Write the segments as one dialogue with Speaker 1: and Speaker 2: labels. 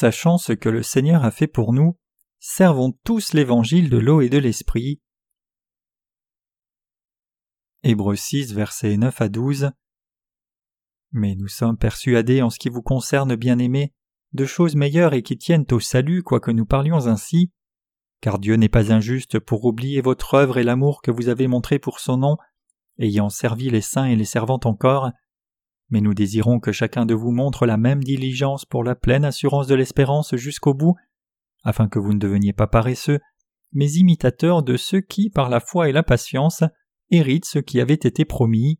Speaker 1: Sachant ce que le Seigneur a fait pour nous, servons tous l'évangile de l'eau et de l'esprit. Hébreux 6, versets 9 à 12. Mais nous sommes persuadés en ce qui vous concerne, bien-aimés, de choses meilleures et qui tiennent au salut, quoique nous parlions ainsi. Car Dieu n'est pas injuste pour oublier votre œuvre et l'amour que vous avez montré pour son nom, ayant servi les saints et les servant encore. Mais nous désirons que chacun de vous montre la même diligence pour la pleine assurance de l'espérance jusqu'au bout, afin que vous ne deveniez pas paresseux, mais imitateurs de ceux qui, par la foi et la patience, héritent ce qui avait été promis.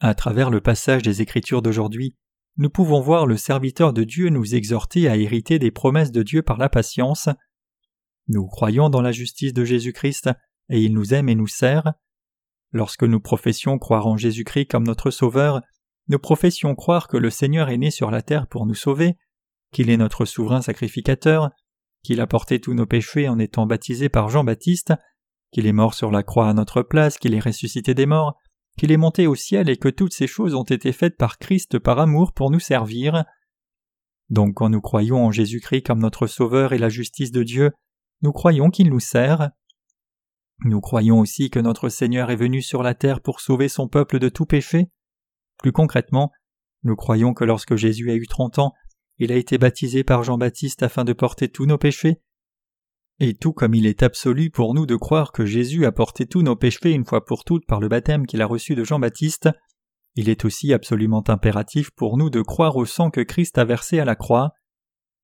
Speaker 1: À travers le passage des Écritures d'aujourd'hui, nous pouvons voir le serviteur de Dieu nous exhorter à hériter des promesses de Dieu par la patience. Nous croyons dans la justice de Jésus-Christ, et il nous aime et nous sert. Lorsque nous professions croire en Jésus-Christ comme notre Sauveur, nous professions croire que le Seigneur est né sur la terre pour nous sauver, qu'il est notre souverain sacrificateur, qu'il a porté tous nos péchés en étant baptisé par Jean-Baptiste, qu'il est mort sur la croix à notre place, qu'il est ressuscité des morts, qu'il est monté au ciel et que toutes ces choses ont été faites par Christ par amour pour nous servir. Donc quand nous croyons en Jésus-Christ comme notre Sauveur et la justice de Dieu, nous croyons qu'il nous sert. Nous croyons aussi que notre Seigneur est venu sur la terre pour sauver son peuple de tout péché. Plus concrètement, nous croyons que lorsque Jésus a eu trente ans, il a été baptisé par Jean-Baptiste afin de porter tous nos péchés. Et tout comme il est absolu pour nous de croire que Jésus a porté tous nos péchés une fois pour toutes par le baptême qu'il a reçu de Jean-Baptiste, il est aussi absolument impératif pour nous de croire au sang que Christ a versé à la croix.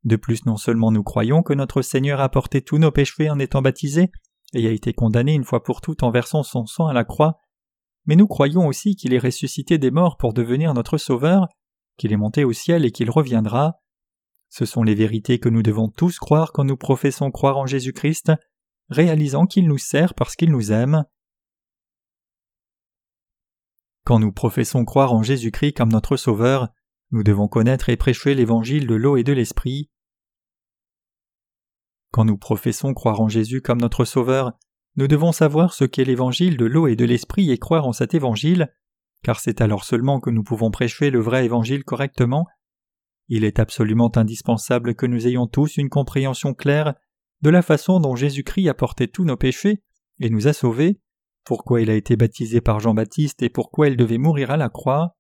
Speaker 1: De plus, non seulement nous croyons que notre Seigneur a porté tous nos péchés en étant baptisé et a été condamné une fois pour toutes en versant son sang à la croix, mais nous croyons aussi qu'il est ressuscité des morts pour devenir notre Sauveur, qu'il est monté au ciel et qu'il reviendra. Ce sont les vérités que nous devons tous croire quand nous professons croire en Jésus-Christ, réalisant qu'il nous sert parce qu'il nous aime. Quand nous professons croire en Jésus-Christ comme notre Sauveur, nous devons connaître et prêcher l'évangile de l'eau et de l'esprit. Quand nous professons croire en Jésus comme notre Sauveur, nous devons savoir ce qu'est l'évangile de l'eau et de l'esprit et croire en cet évangile, car c'est alors seulement que nous pouvons prêcher le vrai évangile correctement. Il est absolument indispensable que nous ayons tous une compréhension claire de la façon dont Jésus-Christ a porté tous nos péchés et nous a sauvés, pourquoi il a été baptisé par Jean-Baptiste et pourquoi il devait mourir à la croix.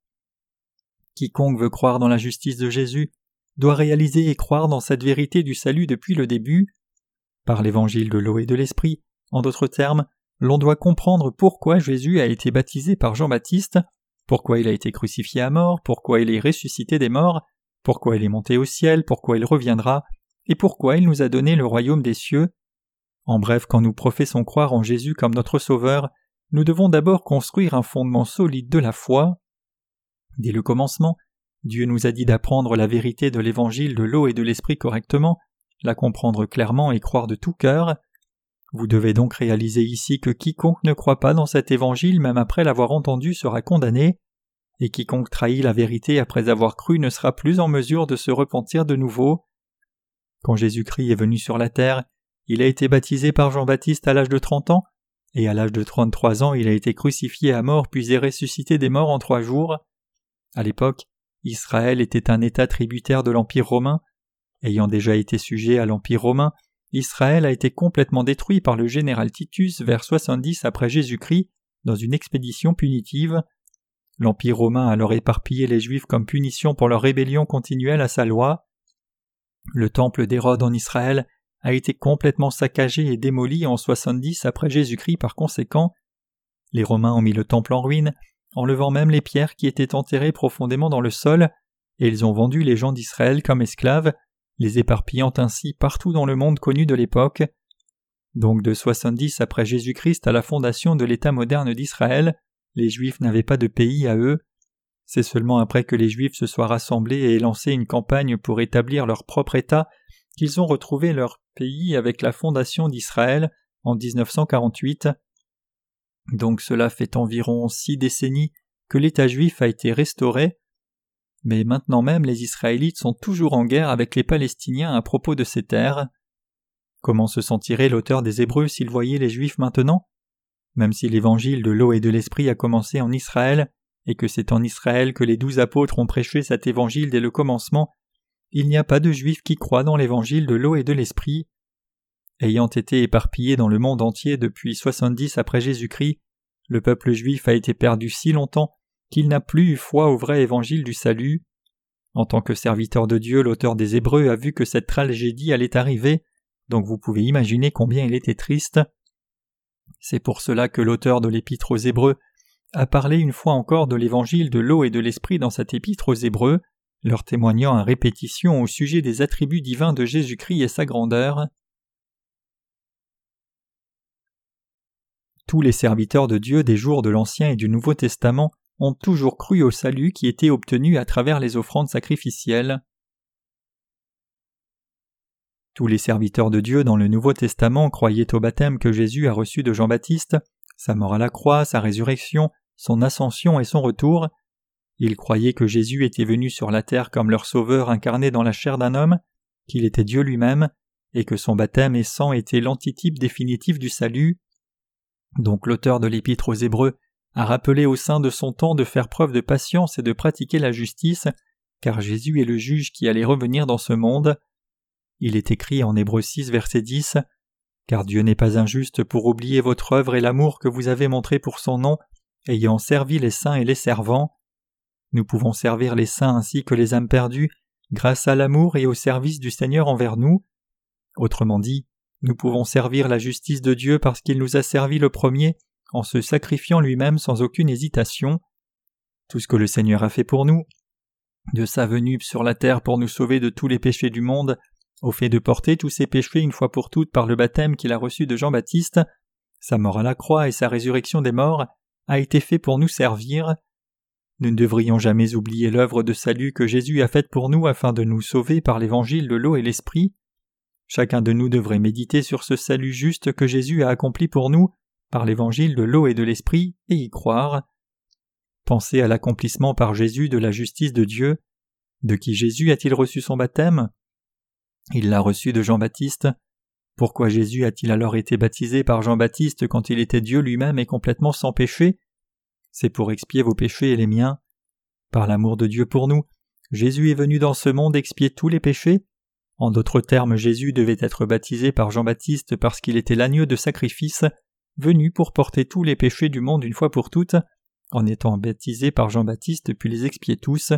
Speaker 1: Quiconque veut croire dans la justice de Jésus doit réaliser et croire dans cette vérité du salut depuis le début. Par l'évangile de l'eau et de l'esprit, en d'autres termes, l'on doit comprendre pourquoi Jésus a été baptisé par Jean-Baptiste, pourquoi il a été crucifié à mort, pourquoi il est ressuscité des morts, pourquoi il est monté au ciel, pourquoi il reviendra, et pourquoi il nous a donné le royaume des cieux. En bref, quand nous professons croire en Jésus comme notre Sauveur, nous devons d'abord construire un fondement solide de la foi. Dès le commencement, Dieu nous a dit d'apprendre la vérité de l'évangile de l'eau et de l'esprit correctement, la comprendre clairement et croire de tout cœur. Vous devez donc réaliser ici que quiconque ne croit pas dans cet évangile même après l'avoir entendu sera condamné, et quiconque trahit la vérité après avoir cru ne sera plus en mesure de se repentir de nouveau. Quand Jésus-Christ est venu sur la terre, il a été baptisé par Jean-Baptiste à l'âge de trente ans, et à l'âge de trente-trois ans il a été crucifié à mort puis est ressuscité des morts en trois jours. À l'époque, Israël était un État tributaire de l'Empire romain. Ayant déjà été sujet à l'Empire romain, Israël a été complètement détruit par le général Titus vers 70 après Jésus-Christ dans une expédition punitive. L'Empire romain a alors éparpillé les Juifs comme punition pour leur rébellion continuelle à sa loi. Le temple d'Hérode en Israël a été complètement saccagé et démoli en 70 après Jésus-Christ par conséquent. Les Romains ont mis le temple en ruine enlevant même les pierres qui étaient enterrées profondément dans le sol, et ils ont vendu les gens d'Israël comme esclaves, les éparpillant ainsi partout dans le monde connu de l'époque. Donc de 70 après Jésus-Christ à la fondation de l'État moderne d'Israël, les Juifs n'avaient pas de pays à eux. C'est seulement après que les Juifs se soient rassemblés et aient lancé une campagne pour établir leur propre État qu'ils ont retrouvé leur pays avec la fondation d'Israël en 1948. Donc cela fait environ six décennies que l'État juif a été restauré, mais maintenant même les Israélites sont toujours en guerre avec les Palestiniens à propos de ces terres. Comment se sentirait l'auteur des Hébreux s'il voyait les Juifs maintenant? Même si l'évangile de l'eau et de l'esprit a commencé en Israël, et que c'est en Israël que les douze apôtres ont prêché cet évangile dès le commencement, il n'y a pas de juifs qui croient dans l'évangile de l'eau et de l'esprit. Ayant été éparpillé dans le monde entier depuis soixante-dix après Jésus-Christ, le peuple juif a été perdu si longtemps qu'il n'a plus eu foi au vrai évangile du salut. En tant que serviteur de Dieu, l'auteur des Hébreux a vu que cette tragédie allait arriver, donc vous pouvez imaginer combien il était triste. C'est pour cela que l'auteur de l'épître aux Hébreux a parlé une fois encore de l'évangile de l'eau et de l'esprit dans cette épître aux Hébreux, leur témoignant à répétition au sujet des attributs divins de Jésus-Christ et sa grandeur. Tous les serviteurs de Dieu des jours de l'Ancien et du Nouveau Testament ont toujours cru au salut qui était obtenu à travers les offrandes sacrificielles. Tous les serviteurs de Dieu dans le Nouveau Testament croyaient au baptême que Jésus a reçu de Jean-Baptiste, sa mort à la croix, sa résurrection, son ascension et son retour. Ils croyaient que Jésus était venu sur la terre comme leur sauveur incarné dans la chair d'un homme, qu'il était Dieu lui-même, et que son baptême et sang était l'antitype définitif du salut. Donc l'auteur de l'épître aux Hébreux a rappelé au sein de son temps de faire preuve de patience et de pratiquer la justice, car Jésus est le juge qui allait revenir dans ce monde. Il est écrit en Hébreux 6 verset 10 Car Dieu n'est pas injuste pour oublier votre œuvre et l'amour que vous avez montré pour son nom, ayant servi les saints et les servants. Nous pouvons servir les saints ainsi que les âmes perdues, grâce à l'amour et au service du Seigneur envers nous. Autrement dit, nous pouvons servir la justice de Dieu parce qu'il nous a servi le premier en se sacrifiant lui-même sans aucune hésitation. Tout ce que le Seigneur a fait pour nous, de sa venue sur la terre pour nous sauver de tous les péchés du monde, au fait de porter tous ses péchés une fois pour toutes par le baptême qu'il a reçu de Jean-Baptiste, sa mort à la croix et sa résurrection des morts, a été fait pour nous servir. Nous ne devrions jamais oublier l'œuvre de salut que Jésus a faite pour nous afin de nous sauver par l'évangile de l'eau et l'esprit. Chacun de nous devrait méditer sur ce salut juste que Jésus a accompli pour nous par l'évangile de l'eau et de l'esprit et y croire. Pensez à l'accomplissement par Jésus de la justice de Dieu. De qui Jésus a-t-il reçu son baptême? Il l'a reçu de Jean-Baptiste. Pourquoi Jésus a-t-il alors été baptisé par Jean-Baptiste quand il était Dieu lui-même et complètement sans péché? C'est pour expier vos péchés et les miens. Par l'amour de Dieu pour nous, Jésus est venu dans ce monde expier tous les péchés en d'autres termes, Jésus devait être baptisé par Jean-Baptiste parce qu'il était l'agneau de sacrifice, venu pour porter tous les péchés du monde une fois pour toutes, en étant baptisé par Jean-Baptiste puis les expier tous.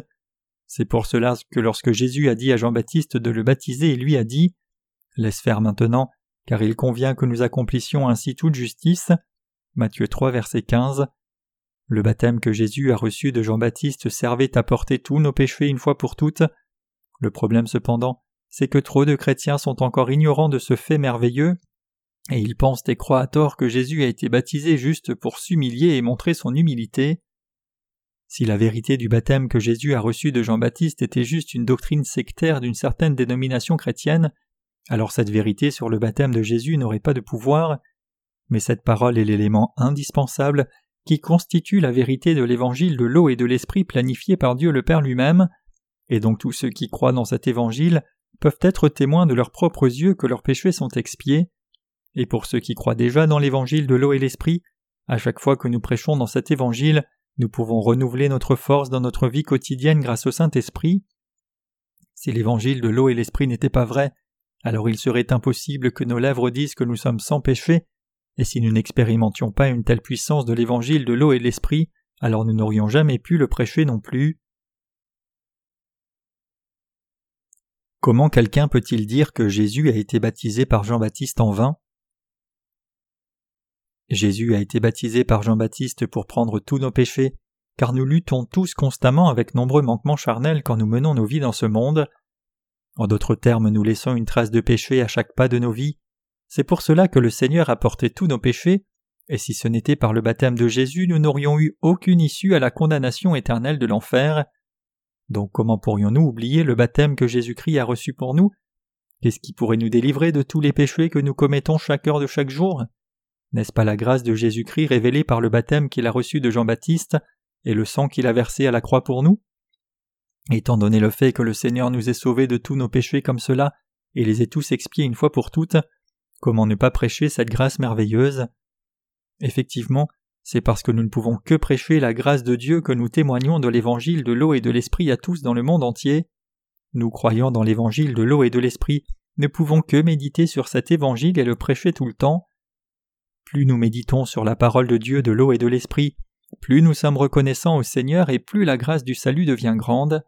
Speaker 1: C'est pour cela que lorsque Jésus a dit à Jean-Baptiste de le baptiser, il lui a dit Laisse faire maintenant, car il convient que nous accomplissions ainsi toute justice. Matthieu 3, verset 15. Le baptême que Jésus a reçu de Jean-Baptiste servait à porter tous nos péchés une fois pour toutes. Le problème cependant, c'est que trop de chrétiens sont encore ignorants de ce fait merveilleux, et ils pensent et croient à tort que Jésus a été baptisé juste pour s'humilier et montrer son humilité. Si la vérité du baptême que Jésus a reçu de Jean-Baptiste était juste une doctrine sectaire d'une certaine dénomination chrétienne, alors cette vérité sur le baptême de Jésus n'aurait pas de pouvoir, mais cette parole est l'élément indispensable qui constitue la vérité de l'évangile de l'eau et de l'esprit planifié par Dieu le Père lui-même, et donc tous ceux qui croient dans cet évangile peuvent être témoins de leurs propres yeux que leurs péchés sont expiés. Et pour ceux qui croient déjà dans l'évangile de l'eau et l'esprit, à chaque fois que nous prêchons dans cet évangile, nous pouvons renouveler notre force dans notre vie quotidienne grâce au Saint-Esprit. Si l'évangile de l'eau et l'esprit n'était pas vrai, alors il serait impossible que nos lèvres disent que nous sommes sans péché, et si nous n'expérimentions pas une telle puissance de l'évangile de l'eau et l'esprit, alors nous n'aurions jamais pu le prêcher non plus. Comment quelqu'un peut-il dire que Jésus a été baptisé par Jean-Baptiste en vain? Jésus a été baptisé par Jean-Baptiste pour prendre tous nos péchés, car nous luttons tous constamment avec nombreux manquements charnels quand nous menons nos vies dans ce monde. En d'autres termes, nous laissons une trace de péché à chaque pas de nos vies. C'est pour cela que le Seigneur a porté tous nos péchés, et si ce n'était par le baptême de Jésus, nous n'aurions eu aucune issue à la condamnation éternelle de l'enfer. Donc comment pourrions-nous oublier le baptême que Jésus-Christ a reçu pour nous? Qu'est-ce qui pourrait nous délivrer de tous les péchés que nous commettons chaque heure de chaque jour? N'est-ce pas la grâce de Jésus-Christ révélée par le baptême qu'il a reçu de Jean-Baptiste et le sang qu'il a versé à la croix pour nous? Étant donné le fait que le Seigneur nous ait sauvés de tous nos péchés comme cela et les ait tous expiés une fois pour toutes, comment ne pas prêcher cette grâce merveilleuse? Effectivement, c'est parce que nous ne pouvons que prêcher la grâce de Dieu que nous témoignons de l'évangile de l'eau et de l'esprit à tous dans le monde entier. Nous croyons dans l'évangile de l'eau et de l'esprit, ne pouvons que méditer sur cet évangile et le prêcher tout le temps. Plus nous méditons sur la parole de Dieu de l'eau et de l'esprit, plus nous sommes reconnaissants au Seigneur et plus la grâce du salut devient grande.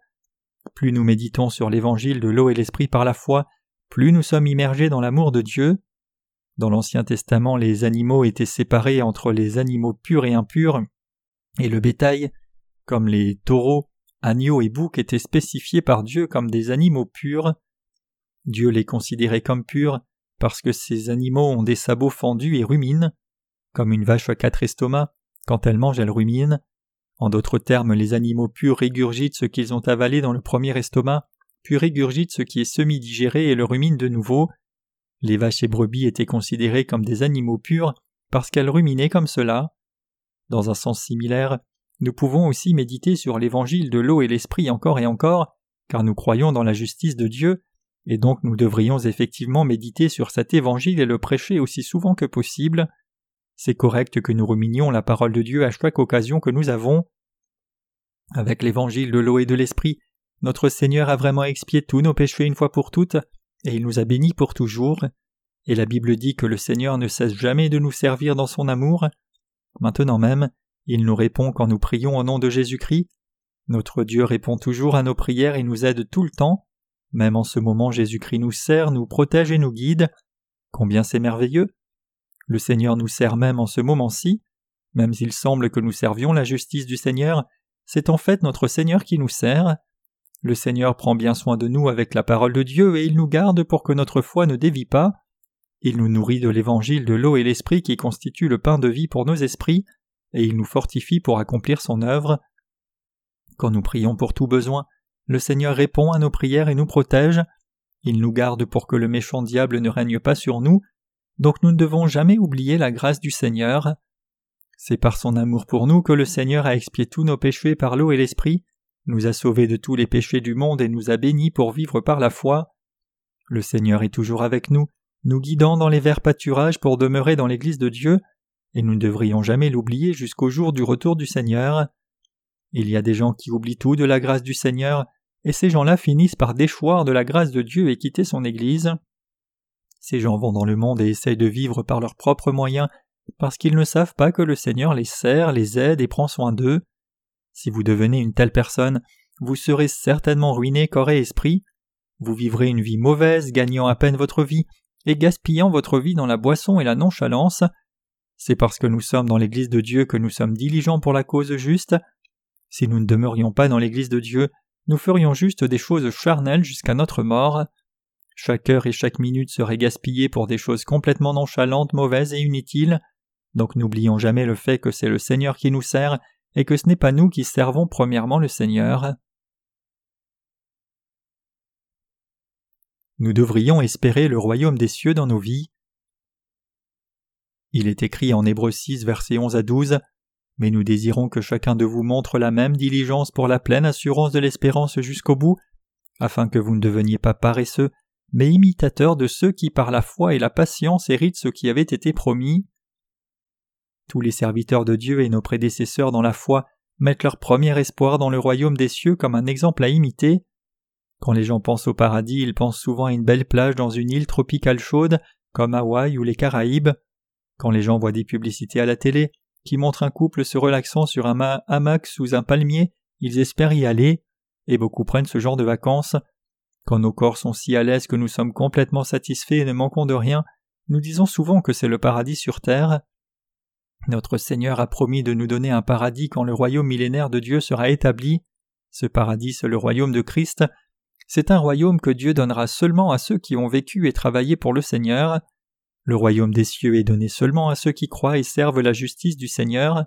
Speaker 1: Plus nous méditons sur l'évangile de l'eau et l'esprit par la foi, plus nous sommes immergés dans l'amour de Dieu. Dans l'Ancien Testament, les animaux étaient séparés entre les animaux purs et impurs, et le bétail, comme les taureaux, agneaux et boucs, étaient spécifiés par Dieu comme des animaux purs. Dieu les considérait comme purs parce que ces animaux ont des sabots fendus et ruminent. Comme une vache à quatre estomacs, quand elle mange, elle rumine. En d'autres termes, les animaux purs régurgitent ce qu'ils ont avalé dans le premier estomac, puis régurgitent ce qui est semi-digéré et le ruminent de nouveau. Les vaches et brebis étaient considérées comme des animaux purs parce qu'elles ruminaient comme cela. Dans un sens similaire, nous pouvons aussi méditer sur l'évangile de l'eau et l'esprit encore et encore, car nous croyons dans la justice de Dieu, et donc nous devrions effectivement méditer sur cet évangile et le prêcher aussi souvent que possible. C'est correct que nous ruminions la parole de Dieu à chaque occasion que nous avons. Avec l'évangile de l'eau et de l'esprit, notre Seigneur a vraiment expié tous nos péchés une fois pour toutes, et il nous a bénis pour toujours. Et la Bible dit que le Seigneur ne cesse jamais de nous servir dans son amour. Maintenant même, il nous répond quand nous prions au nom de Jésus-Christ. Notre Dieu répond toujours à nos prières et nous aide tout le temps. Même en ce moment, Jésus-Christ nous sert, nous protège et nous guide. Combien c'est merveilleux. Le Seigneur nous sert même en ce moment-ci. Même s'il semble que nous servions la justice du Seigneur, c'est en fait notre Seigneur qui nous sert. Le Seigneur prend bien soin de nous avec la parole de Dieu et il nous garde pour que notre foi ne dévie pas. Il nous nourrit de l'évangile de l'eau et l'esprit qui constitue le pain de vie pour nos esprits, et il nous fortifie pour accomplir son œuvre. Quand nous prions pour tout besoin, le Seigneur répond à nos prières et nous protège. Il nous garde pour que le méchant diable ne règne pas sur nous, donc nous ne devons jamais oublier la grâce du Seigneur. C'est par son amour pour nous que le Seigneur a expié tous nos péchés par l'eau et l'esprit, nous a sauvés de tous les péchés du monde et nous a bénis pour vivre par la foi. Le Seigneur est toujours avec nous, nous guidant dans les verts pâturages pour demeurer dans l'Église de Dieu, et nous ne devrions jamais l'oublier jusqu'au jour du retour du Seigneur. Il y a des gens qui oublient tout de la grâce du Seigneur, et ces gens-là finissent par déchoir de la grâce de Dieu et quitter son Église. Ces gens vont dans le monde et essayent de vivre par leurs propres moyens parce qu'ils ne savent pas que le Seigneur les sert, les aide et prend soin d'eux. Si vous devenez une telle personne, vous serez certainement ruiné corps et esprit. Vous vivrez une vie mauvaise, gagnant à peine votre vie et gaspillant votre vie dans la boisson et la nonchalance. C'est parce que nous sommes dans l'Église de Dieu que nous sommes diligents pour la cause juste. Si nous ne demeurions pas dans l'Église de Dieu, nous ferions juste des choses charnelles jusqu'à notre mort. Chaque heure et chaque minute serait gaspillée pour des choses complètement nonchalantes, mauvaises et inutiles. Donc n'oublions jamais le fait que c'est le Seigneur qui nous sert et que ce n'est pas nous qui servons premièrement le Seigneur. Nous devrions espérer le royaume des cieux dans nos vies. Il est écrit en Hébreux 6, versets 11 à 12 Mais nous désirons que chacun de vous montre la même diligence pour la pleine assurance de l'espérance jusqu'au bout, afin que vous ne deveniez pas paresseux, mais imitateurs de ceux qui par la foi et la patience héritent ce qui avait été promis. Tous les serviteurs de Dieu et nos prédécesseurs dans la foi mettent leur premier espoir dans le royaume des cieux comme un exemple à imiter. Quand les gens pensent au paradis, ils pensent souvent à une belle plage dans une île tropicale chaude, comme Hawaï ou les Caraïbes. Quand les gens voient des publicités à la télé qui montrent un couple se relaxant sur un hamac sous un palmier, ils espèrent y aller, et beaucoup prennent ce genre de vacances. Quand nos corps sont si à l'aise que nous sommes complètement satisfaits et ne manquons de rien, nous disons souvent que c'est le paradis sur terre. Notre Seigneur a promis de nous donner un paradis quand le royaume millénaire de Dieu sera établi. Ce paradis, c'est le royaume de Christ. C'est un royaume que Dieu donnera seulement à ceux qui ont vécu et travaillé pour le Seigneur. Le royaume des cieux est donné seulement à ceux qui croient et servent la justice du Seigneur.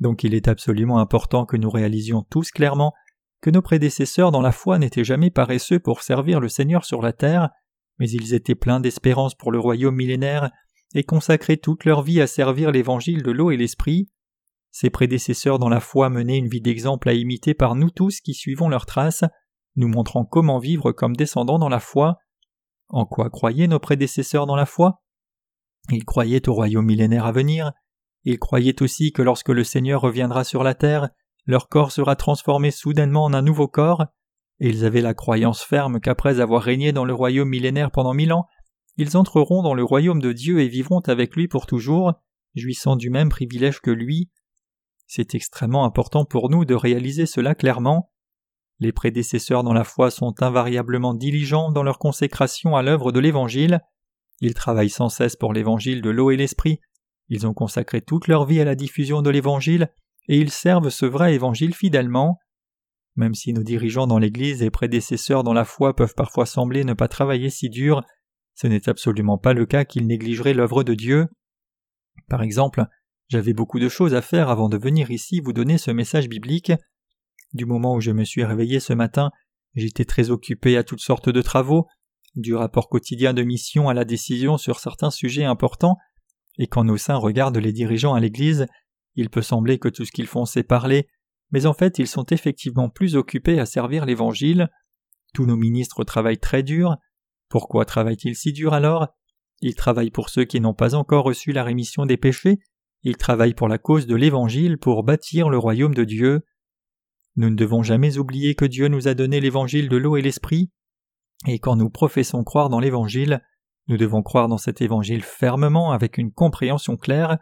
Speaker 1: Donc il est absolument important que nous réalisions tous clairement que nos prédécesseurs dans la foi n'étaient jamais paresseux pour servir le Seigneur sur la terre, mais ils étaient pleins d'espérance pour le royaume millénaire et consacraient toute leur vie à servir l'évangile de l'eau et l'esprit. Ces prédécesseurs dans la foi menaient une vie d'exemple à imiter par nous tous qui suivons leurs traces, nous montrant comment vivre comme descendants dans la foi. En quoi croyaient nos prédécesseurs dans la foi? Ils croyaient au royaume millénaire à venir, Ils croyaient aussi que lorsque le Seigneur reviendra sur la terre, leur corps sera transformé soudainement en un nouveau corps, et ils avaient la croyance ferme qu'après avoir régné dans le royaume millénaire pendant mille ans, ils entreront dans le royaume de Dieu et vivront avec lui pour toujours, jouissant du même privilège que lui. C'est extrêmement important pour nous de réaliser cela clairement. Les prédécesseurs dans la foi sont invariablement diligents dans leur consécration à l'œuvre de l'Évangile. Ils travaillent sans cesse pour l'Évangile de l'eau et l'Esprit. Ils ont consacré toute leur vie à la diffusion de l'Évangile, et ils servent ce vrai Évangile fidèlement. Même si nos dirigeants dans l'Église et prédécesseurs dans la foi peuvent parfois sembler ne pas travailler si dur, ce n'est absolument pas le cas qu'ils négligeraient l'œuvre de Dieu. Par exemple, j'avais beaucoup de choses à faire avant de venir ici vous donner ce message biblique. Du moment où je me suis réveillé ce matin, j'étais très occupé à toutes sortes de travaux, du rapport quotidien de mission à la décision sur certains sujets importants, et quand nos saints regardent les dirigeants à l'Église, il peut sembler que tout ce qu'ils font c'est parler, mais en fait ils sont effectivement plus occupés à servir l'Évangile. Tous nos ministres travaillent très dur. Pourquoi travaillent-ils si dur alors? Ils travaillent pour ceux qui n'ont pas encore reçu la rémission des péchés, ils travaillent pour la cause de l'Évangile pour bâtir le royaume de Dieu. Nous ne devons jamais oublier que Dieu nous a donné l'Évangile de l'eau et l'Esprit, et quand nous professons croire dans l'Évangile, nous devons croire dans cet Évangile fermement avec une compréhension claire,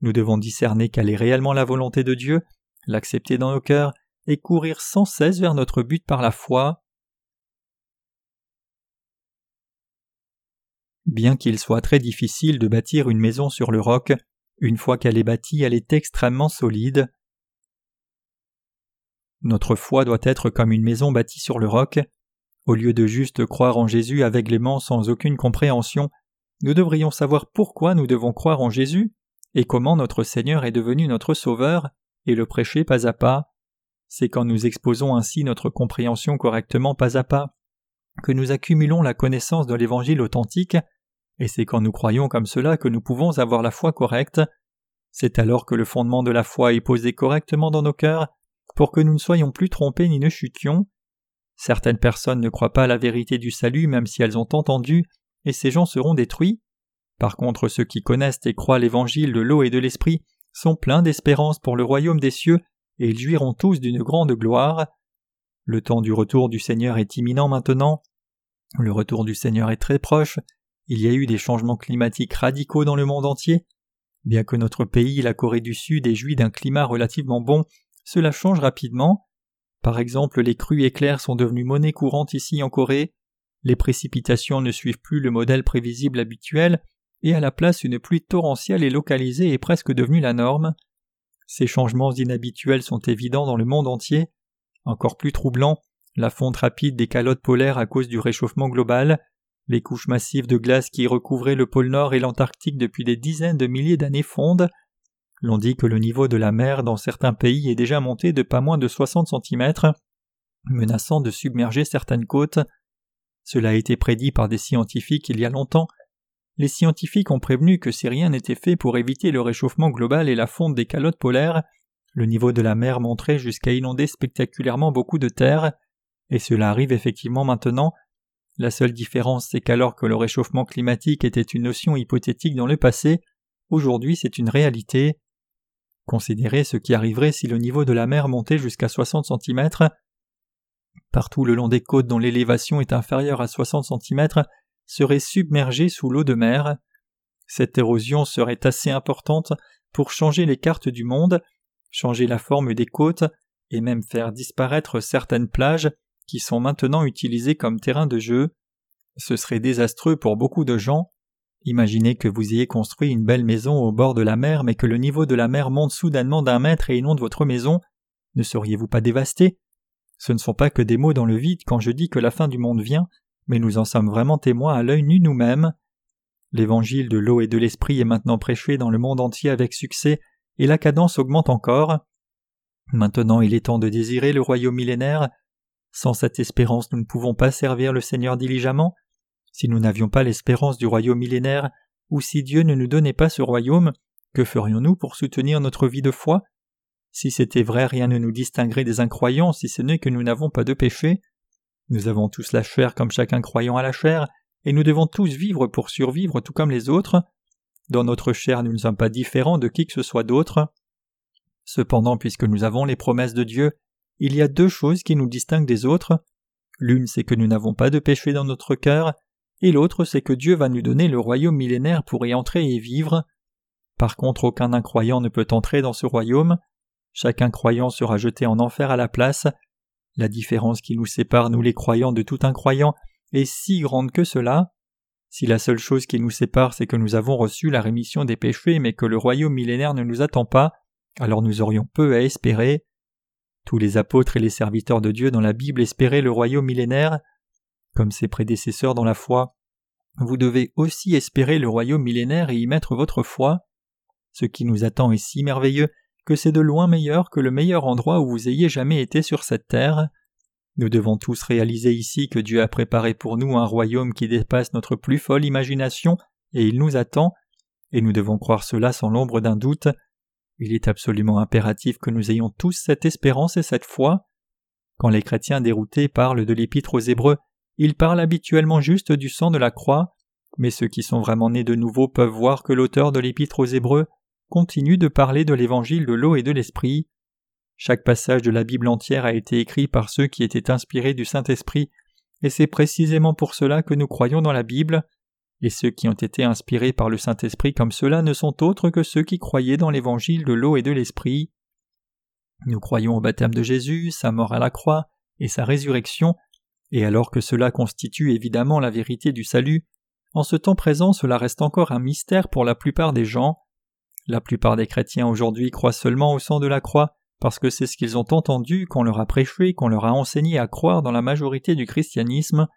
Speaker 1: nous devons discerner quelle est réellement la volonté de Dieu, l'accepter dans nos cœurs, et courir sans cesse vers notre but par la foi. Bien qu'il soit très difficile de bâtir une maison sur le roc, une fois qu'elle est bâtie, elle est extrêmement solide. Notre foi doit être comme une maison bâtie sur le roc. Au lieu de juste croire en Jésus aveuglément sans aucune compréhension, nous devrions savoir pourquoi nous devons croire en Jésus et comment notre Seigneur est devenu notre Sauveur et le prêcher pas à pas. C'est quand nous exposons ainsi notre compréhension correctement pas à pas que nous accumulons la connaissance de l'Évangile authentique, et c'est quand nous croyons comme cela que nous pouvons avoir la foi correcte. C'est alors que le fondement de la foi est posé correctement dans nos cœurs, pour que nous ne soyons plus trompés ni ne chutions. Certaines personnes ne croient pas à la vérité du salut même si elles ont entendu, et ces gens seront détruits. Par contre, ceux qui connaissent et croient l'évangile de l'eau et de l'esprit sont pleins d'espérance pour le royaume des cieux, et ils jouiront tous d'une grande gloire. Le temps du retour du Seigneur est imminent maintenant. Le retour du Seigneur est très proche. Il y a eu des changements climatiques radicaux dans le monde entier. Bien que notre pays, la Corée du Sud, ait joui d'un climat relativement bon, cela change rapidement. Par exemple, les crues éclairs sont devenues monnaie courante ici en Corée. Les précipitations ne suivent plus le modèle prévisible habituel, et à la place une pluie torrentielle et localisée est presque devenue la norme. Ces changements inhabituels sont évidents dans le monde entier. Encore plus troublant, la fonte rapide des calottes polaires à cause du réchauffement global, les couches massives de glace qui recouvraient le pôle Nord et l'Antarctique depuis des dizaines de milliers d'années fondent. L'on dit que le niveau de la mer dans certains pays est déjà monté de pas moins de 60 cm, menaçant de submerger certaines côtes. Cela a été prédit par des scientifiques il y a longtemps. Les scientifiques ont prévenu que si rien n'était fait pour éviter le réchauffement global et la fonte des calottes polaires, le niveau de la mer monterait jusqu'à inonder spectaculairement beaucoup de terre, et cela arrive effectivement maintenant. La seule différence, c'est qu'alors que le réchauffement climatique était une notion hypothétique dans le passé, aujourd'hui c'est une réalité. Considérez ce qui arriverait si le niveau de la mer montait jusqu'à 60 cm. Partout le long des côtes dont l'élévation est inférieure à 60 cm serait submergé sous l'eau de mer. Cette érosion serait assez importante pour changer les cartes du monde, changer la forme des côtes et même faire disparaître certaines plages qui sont maintenant utilisées comme terrain de jeu. Ce serait désastreux pour beaucoup de gens. Imaginez que vous ayez construit une belle maison au bord de la mer mais que le niveau de la mer monte soudainement d'un mètre et inonde votre maison. Ne seriez-vous pas dévasté? Ce ne sont pas que des mots dans le vide quand je dis que la fin du monde vient, mais nous en sommes vraiment témoins à l'œil nu nous-mêmes. L'évangile de l'eau et de l'esprit est maintenant prêché dans le monde entier avec succès, et la cadence augmente encore. Maintenant il est temps de désirer le royaume millénaire. Sans cette espérance nous ne pouvons pas servir le Seigneur diligemment. Si nous n'avions pas l'espérance du royaume millénaire, ou si Dieu ne nous donnait pas ce royaume, que ferions-nous pour soutenir notre vie de foi? Si c'était vrai, rien ne nous distinguerait des incroyants si ce n'est que nous n'avons pas de péché. Nous avons tous la chair comme chacun croyant à la chair, et nous devons tous vivre pour survivre tout comme les autres. Dans notre chair, nous ne sommes pas différents de qui que ce soit d'autre. Cependant, puisque nous avons les promesses de Dieu, il y a deux choses qui nous distinguent des autres. L'une, c'est que nous n'avons pas de péché dans notre cœur, et l'autre, c'est que Dieu va nous donner le royaume millénaire pour y entrer et vivre. Par contre, aucun incroyant ne peut entrer dans ce royaume. Chaque incroyant sera jeté en enfer à la place. La différence qui nous sépare, nous les croyants, de tout incroyant est si grande que cela. Si la seule chose qui nous sépare, c'est que nous avons reçu la rémission des péchés, mais que le royaume millénaire ne nous attend pas, alors nous aurions peu à espérer. Tous les apôtres et les serviteurs de Dieu dans la Bible espéraient le royaume millénaire. Comme ses prédécesseurs dans la foi, vous devez aussi espérer le royaume millénaire et y mettre votre foi. Ce qui nous attend est si merveilleux que c'est de loin meilleur que le meilleur endroit où vous ayez jamais été sur cette terre. Nous devons tous réaliser ici que Dieu a préparé pour nous un royaume qui dépasse notre plus folle imagination, et il nous attend, et nous devons croire cela sans l'ombre d'un doute. Il est absolument impératif que nous ayons tous cette espérance et cette foi. Quand les chrétiens déroutés parlent de l'épître aux Hébreux, ils parlent habituellement juste du sang de la croix, mais ceux qui sont vraiment nés de nouveau peuvent voir que l'auteur de l'épître aux Hébreux continue de parler de l'évangile de l'eau et de l'esprit. Chaque passage de la Bible entière a été écrit par ceux qui étaient inspirés du Saint-Esprit, et c'est précisément pour cela que nous croyons dans la Bible, et ceux qui ont été inspirés par le Saint-Esprit comme cela ne sont autres que ceux qui croyaient dans l'évangile de l'eau et de l'esprit. Nous croyons au baptême de Jésus, sa mort à la croix et sa résurrection, et alors que cela constitue évidemment la vérité du salut, en ce temps présent cela reste encore un mystère pour la plupart des gens. La plupart des chrétiens aujourd'hui croient seulement au sang de la croix parce que c'est ce qu'ils ont entendu, qu'on leur a prêché, qu'on leur a enseigné à croire dans la majorité du christianisme.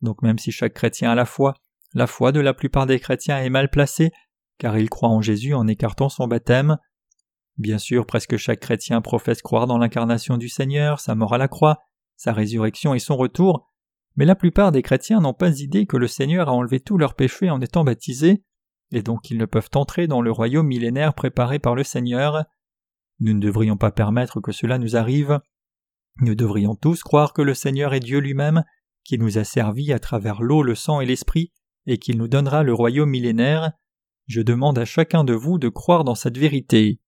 Speaker 1: Donc même si chaque chrétien a la foi, la foi de la plupart des chrétiens est mal placée, car ils croient en Jésus en écartant son baptême. Bien sûr, presque chaque chrétien professe croire dans l'incarnation du Seigneur, sa mort à la croix, sa résurrection et son retour, mais la plupart des chrétiens n'ont pas idée que le Seigneur a enlevé tous leurs péchés en étant baptisés, et donc ils ne peuvent entrer dans le royaume millénaire préparé par le Seigneur. Nous ne devrions pas permettre que cela nous arrive. Nous devrions tous croire que le Seigneur est Dieu lui-même, qui nous a servi à travers l'eau, le sang et l'esprit, et qu'il nous donnera le royaume millénaire. Je demande à chacun de vous de croire dans cette vérité.